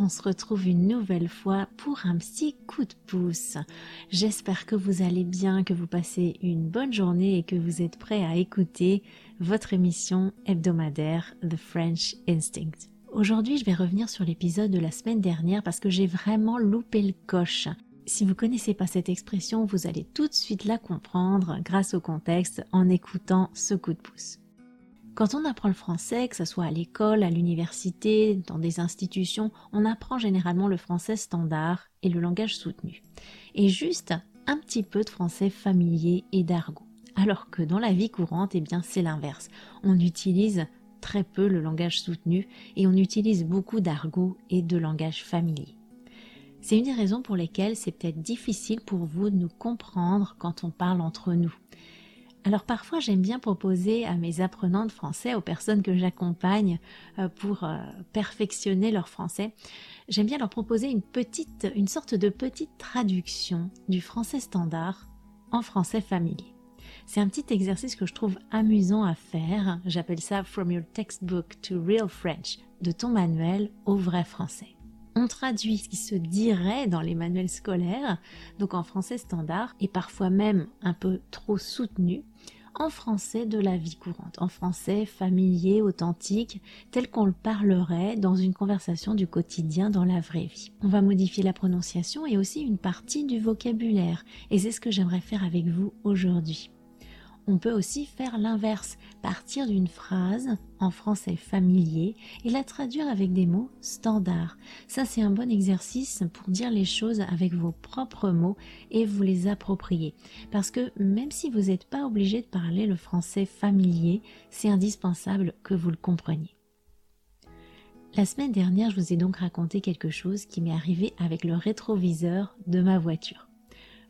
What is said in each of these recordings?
On se retrouve une nouvelle fois pour un petit coup de pouce. J'espère que vous allez bien, que vous passez une bonne journée et que vous êtes prêts à écouter votre émission hebdomadaire The French Instinct. Aujourd'hui, je vais revenir sur l'épisode de la semaine dernière parce que j'ai vraiment loupé le coche. Si vous connaissez pas cette expression, vous allez tout de suite la comprendre grâce au contexte en écoutant ce coup de pouce. Quand on apprend le français, que ce soit à l'école, à l'université, dans des institutions, on apprend généralement le français standard et le langage soutenu. Et juste un petit peu de français familier et d'argot. Alors que dans la vie courante, eh bien, c'est l'inverse. On utilise très peu le langage soutenu et on utilise beaucoup d'argot et de langage familier. C'est une des raisons pour lesquelles c'est peut-être difficile pour vous de nous comprendre quand on parle entre nous. Alors parfois j'aime bien proposer à mes apprenants de français, aux personnes que j'accompagne euh, pour euh, perfectionner leur français, j'aime bien leur proposer une petite, une sorte de petite traduction du français standard en français familier. C'est un petit exercice que je trouve amusant à faire. J'appelle ça From Your Textbook to Real French, de ton manuel au vrai français on traduit ce qui se dirait dans les manuels scolaires, donc en français standard, et parfois même un peu trop soutenu, en français de la vie courante, en français familier, authentique, tel qu'on le parlerait dans une conversation du quotidien dans la vraie vie. On va modifier la prononciation et aussi une partie du vocabulaire, et c'est ce que j'aimerais faire avec vous aujourd'hui. On peut aussi faire l'inverse, partir d'une phrase en français familier et la traduire avec des mots standards. Ça, c'est un bon exercice pour dire les choses avec vos propres mots et vous les approprier. Parce que même si vous n'êtes pas obligé de parler le français familier, c'est indispensable que vous le compreniez. La semaine dernière, je vous ai donc raconté quelque chose qui m'est arrivé avec le rétroviseur de ma voiture.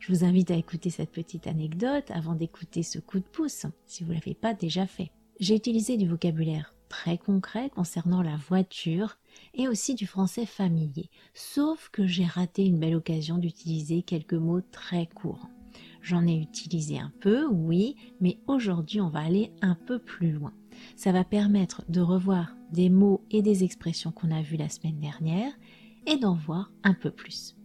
Je vous invite à écouter cette petite anecdote avant d'écouter ce coup de pouce, si vous ne l'avez pas déjà fait. J'ai utilisé du vocabulaire très concret concernant la voiture et aussi du français familier, sauf que j'ai raté une belle occasion d'utiliser quelques mots très courts. J'en ai utilisé un peu, oui, mais aujourd'hui on va aller un peu plus loin. Ça va permettre de revoir des mots et des expressions qu'on a vues la semaine dernière et d'en voir un peu plus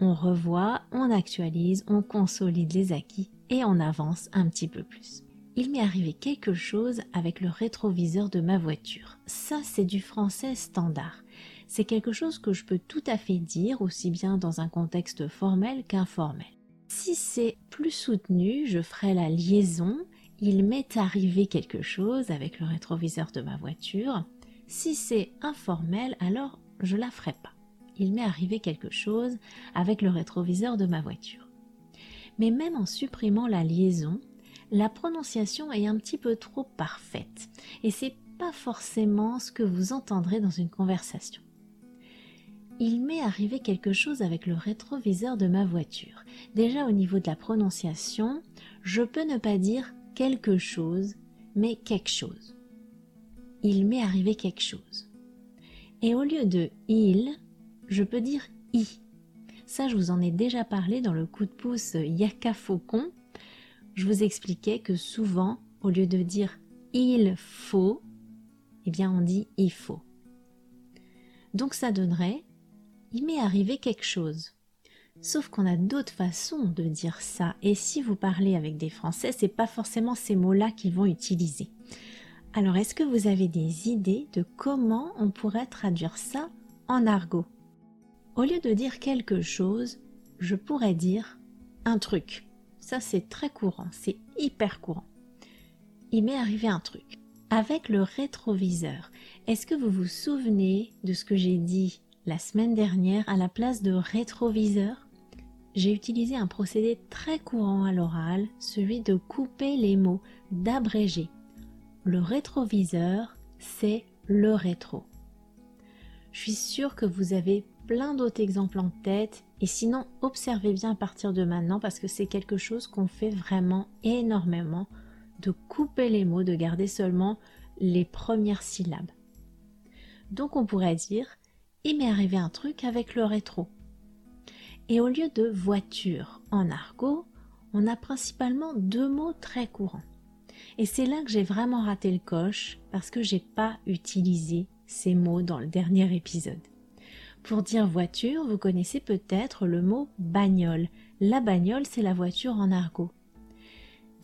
on revoit, on actualise, on consolide les acquis et on avance un petit peu plus. Il m'est arrivé quelque chose avec le rétroviseur de ma voiture. Ça, c'est du français standard. C'est quelque chose que je peux tout à fait dire aussi bien dans un contexte formel qu'informel. Si c'est plus soutenu, je ferai la liaison. Il m'est arrivé quelque chose avec le rétroviseur de ma voiture. Si c'est informel, alors je la ferai pas il m'est arrivé quelque chose avec le rétroviseur de ma voiture. Mais même en supprimant la liaison, la prononciation est un petit peu trop parfaite et c'est pas forcément ce que vous entendrez dans une conversation. Il m'est arrivé quelque chose avec le rétroviseur de ma voiture. Déjà au niveau de la prononciation, je peux ne pas dire quelque chose, mais quelque chose. Il m'est arrivé quelque chose. Et au lieu de il, je peux dire i. Ça, je vous en ai déjà parlé dans le coup de pouce Yaka Faucon. Je vous expliquais que souvent, au lieu de dire il faut, eh bien on dit il faut. Donc ça donnerait il m'est arrivé quelque chose. Sauf qu'on a d'autres façons de dire ça. Et si vous parlez avec des Français, c'est pas forcément ces mots-là qu'ils vont utiliser. Alors, est-ce que vous avez des idées de comment on pourrait traduire ça en argot? Au lieu de dire quelque chose, je pourrais dire un truc. Ça, c'est très courant, c'est hyper courant. Il m'est arrivé un truc. Avec le rétroviseur, est-ce que vous vous souvenez de ce que j'ai dit la semaine dernière à la place de rétroviseur? J'ai utilisé un procédé très courant à l'oral, celui de couper les mots, d'abréger. Le rétroviseur, c'est le rétro. Je suis sûre que vous avez plein d'autres exemples en tête et sinon observez bien à partir de maintenant parce que c'est quelque chose qu'on fait vraiment énormément de couper les mots, de garder seulement les premières syllabes. Donc on pourrait dire il m'est arrivé un truc avec le rétro. Et au lieu de voiture en argot, on a principalement deux mots très courants. Et c'est là que j'ai vraiment raté le coche parce que j'ai pas utilisé ces mots dans le dernier épisode. Pour dire voiture, vous connaissez peut-être le mot bagnole. La bagnole, c'est la voiture en argot.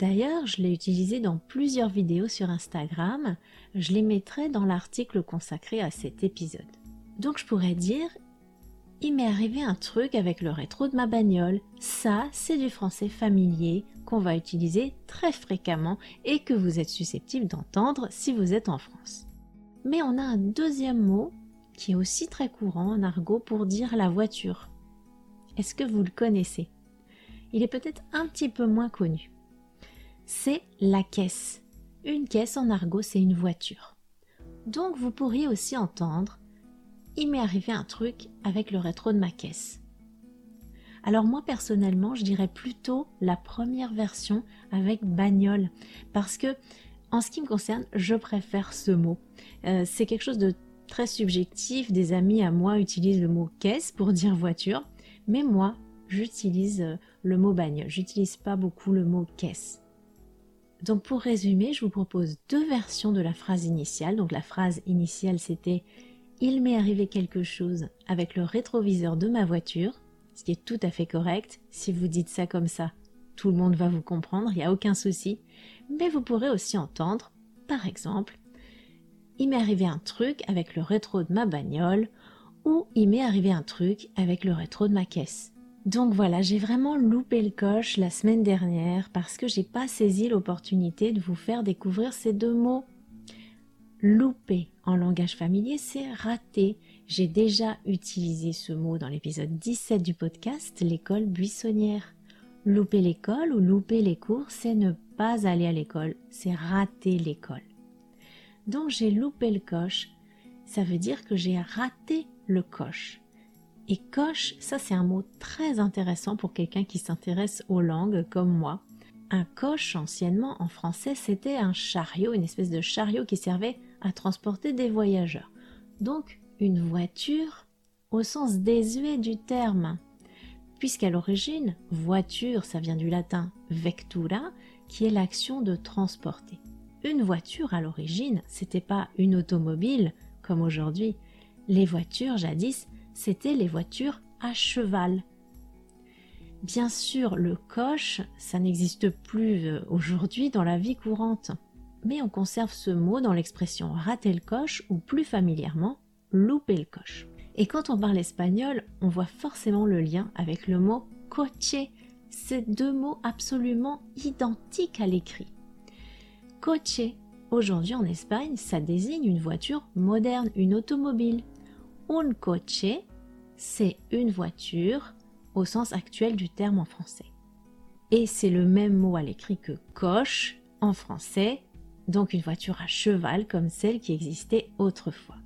D'ailleurs, je l'ai utilisé dans plusieurs vidéos sur Instagram. Je les mettrai dans l'article consacré à cet épisode. Donc je pourrais dire il m'est arrivé un truc avec le rétro de ma bagnole. Ça, c'est du français familier qu'on va utiliser très fréquemment et que vous êtes susceptible d'entendre si vous êtes en France. Mais on a un deuxième mot qui est aussi très courant en argot pour dire la voiture. Est-ce que vous le connaissez? Il est peut-être un petit peu moins connu. C'est la caisse. Une caisse en argot, c'est une voiture. Donc vous pourriez aussi entendre il m'est arrivé un truc avec le rétro de ma caisse. Alors moi personnellement, je dirais plutôt la première version avec bagnole parce que en ce qui me concerne, je préfère ce mot. Euh, c'est quelque chose de très subjectif. Des amis à moi utilisent le mot caisse pour dire voiture, mais moi, j'utilise euh, le mot bagnole. J'utilise pas beaucoup le mot caisse. Donc pour résumer, je vous propose deux versions de la phrase initiale. Donc la phrase initiale c'était il m'est arrivé quelque chose avec le rétroviseur de ma voiture, ce qui est tout à fait correct. Si vous dites ça comme ça, tout le monde va vous comprendre, il n'y a aucun souci. Mais vous pourrez aussi entendre, par exemple, il m'est arrivé un truc avec le rétro de ma bagnole ou il m'est arrivé un truc avec le rétro de ma caisse. Donc voilà, j'ai vraiment loupé le coche la semaine dernière parce que j'ai pas saisi l'opportunité de vous faire découvrir ces deux mots. Louper en langage familier, c'est rater. J'ai déjà utilisé ce mot dans l'épisode 17 du podcast, l'école buissonnière. Louper l'école ou louper les cours, c'est ne pas aller à l'école, c'est rater l'école. Donc j'ai loupé le coche, ça veut dire que j'ai raté le coche. Et coche, ça c'est un mot très intéressant pour quelqu'un qui s'intéresse aux langues comme moi. Un coche, anciennement en français, c'était un chariot, une espèce de chariot qui servait à transporter des voyageurs. Donc une voiture au sens désuet du terme. Puisqu'à l'origine, voiture, ça vient du latin vectura, qui est l'action de transporter. Une voiture à l'origine, c'était pas une automobile comme aujourd'hui. Les voitures jadis, c'était les voitures à cheval. Bien sûr, le coche, ça n'existe plus euh, aujourd'hui dans la vie courante mais on conserve ce mot dans l'expression rater le coche ou plus familièrement louper le coche. Et quand on parle espagnol, on voit forcément le lien avec le mot coche. Ces deux mots absolument identiques à l'écrit. Coche, aujourd'hui en Espagne, ça désigne une voiture moderne, une automobile. Un coche, c'est une voiture au sens actuel du terme en français. Et c'est le même mot à l'écrit que coche en français donc une voiture à cheval comme celle qui existait autrefois.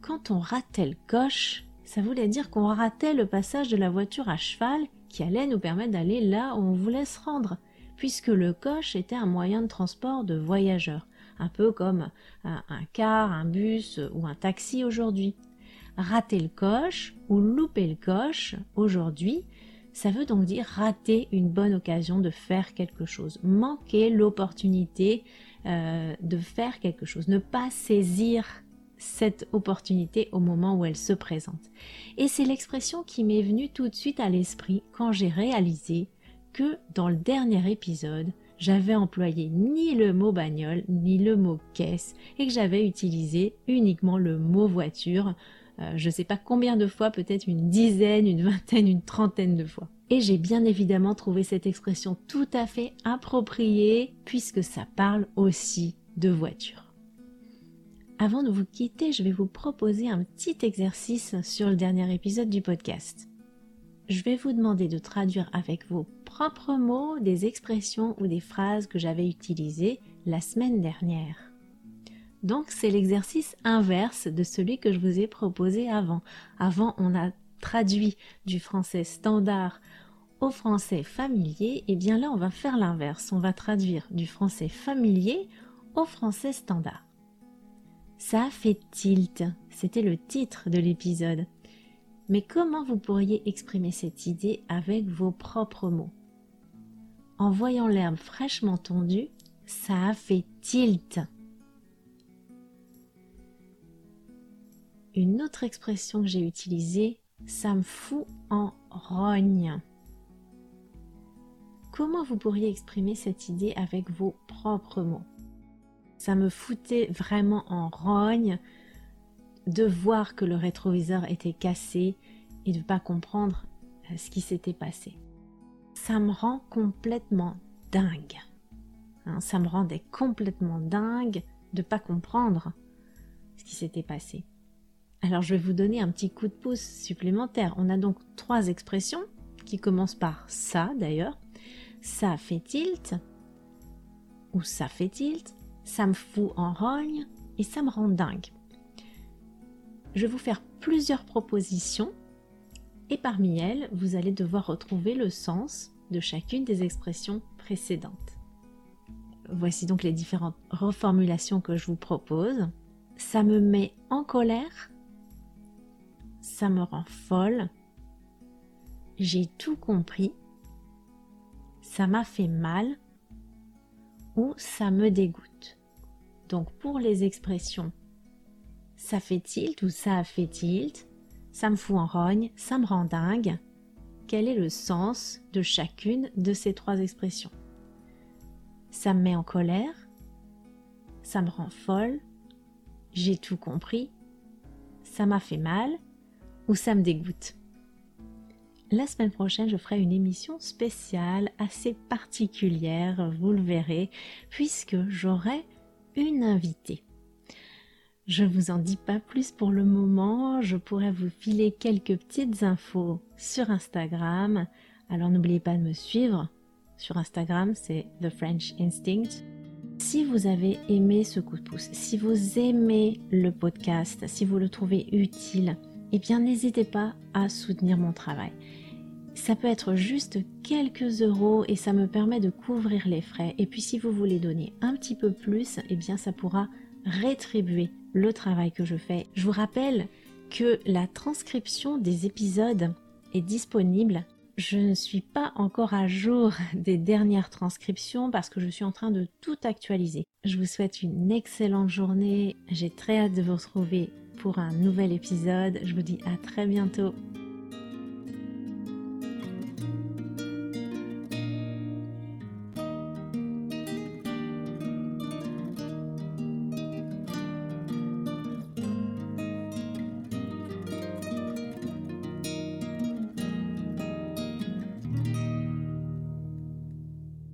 Quand on ratait le coche, ça voulait dire qu'on ratait le passage de la voiture à cheval qui allait nous permettre d'aller là où on voulait se rendre, puisque le coche était un moyen de transport de voyageurs, un peu comme un, car, un bus ou un taxi aujourd'hui. Rater le coche ou louper le coche aujourd'hui, ça veut donc dire rater une bonne occasion de faire quelque chose, manquer l'opportunité euh, de faire quelque chose, ne pas saisir cette opportunité au moment où elle se présente. Et c'est l'expression qui m'est venue tout de suite à l'esprit quand j'ai réalisé que dans le dernier épisode, j'avais employé ni le mot bagnole ni le mot caisse et que j'avais utilisé uniquement le mot voiture. Euh, je ne sais pas combien de fois, peut-être une dizaine, une vingtaine, une trentaine de fois. Et j'ai bien évidemment trouvé cette expression tout à fait appropriée puisque ça parle aussi de voiture. Avant de vous quitter, je vais vous proposer un petit exercice sur le dernier épisode du podcast. Je vais vous demander de traduire avec vos propres mots des expressions ou des phrases que j'avais utilisées la semaine dernière. Donc c'est l'exercice inverse de celui que je vous ai proposé avant. Avant, on a traduit du français standard au français familier, et bien là on va faire l'inverse, on va traduire du français familier au français standard. Ça fait tilt, c'était le titre de l'épisode. Mais comment vous pourriez exprimer cette idée avec vos propres mots? En voyant l'herbe fraîchement tondue, ça a fait tilt. Une autre expression que j'ai utilisée, ça me fout en rogne. Comment vous pourriez exprimer cette idée avec vos propres mots? Ça me foutait vraiment en rogne de voir que le rétroviseur était cassé et de ne pas comprendre euh, ce qui s'était passé. Ça me rend complètement dingue. Hein, ça me rendait complètement dingue de ne pas comprendre ce qui s'était passé. Alors je vais vous donner un petit coup de pouce supplémentaire. On a donc trois expressions qui commencent par ça d'ailleurs. Ça fait tilt ou ça fait tilt, ça me fout en rogne et ça me rend dingue. Je vais vous faire plusieurs propositions et parmi elles, vous allez devoir retrouver le sens de chacune des expressions précédentes. Voici donc les différentes reformulations que je vous propose. Ça me met en colère ça me rend folle, j'ai tout compris, ça m'a fait mal ou ça me dégoûte. Donc pour les expressions ça fait tilt ou ça a fait tilt, ça me fout en rogne, ça me rend dingue, quel est le sens de chacune de ces trois expressions? Ça me met en colère, ça me rend folle, j'ai tout compris, ça m'a fait mal? Ou ça me dégoûte? La semaine prochaine, je ferai une émission spéciale assez particulière, vous le verrez, puisque j'aurai une invitée. Je vous en dis pas plus pour le moment, je pourrais vous filer quelques petites infos sur Instagram. Alors n'oubliez pas de me suivre. Sur Instagram, c'est The French Instinct. Si vous avez aimé ce coup de pouce, si vous aimez le podcast, si vous le trouvez utile, eh bien n'hésitez pas à soutenir mon travail. Ça peut être juste quelques euros et ça me permet de couvrir les frais. Et puis si vous voulez donner un petit peu plus, eh bien ça pourra rétribuer le travail que je fais. Je vous rappelle que la transcription des épisodes est disponible. Je ne suis pas encore à jour des dernières transcriptions parce que je suis en train de tout actualiser. Je vous souhaite une excellente journée. J'ai très hâte de vous retrouver pour un nouvel épisode. Je vous dis à très bientôt.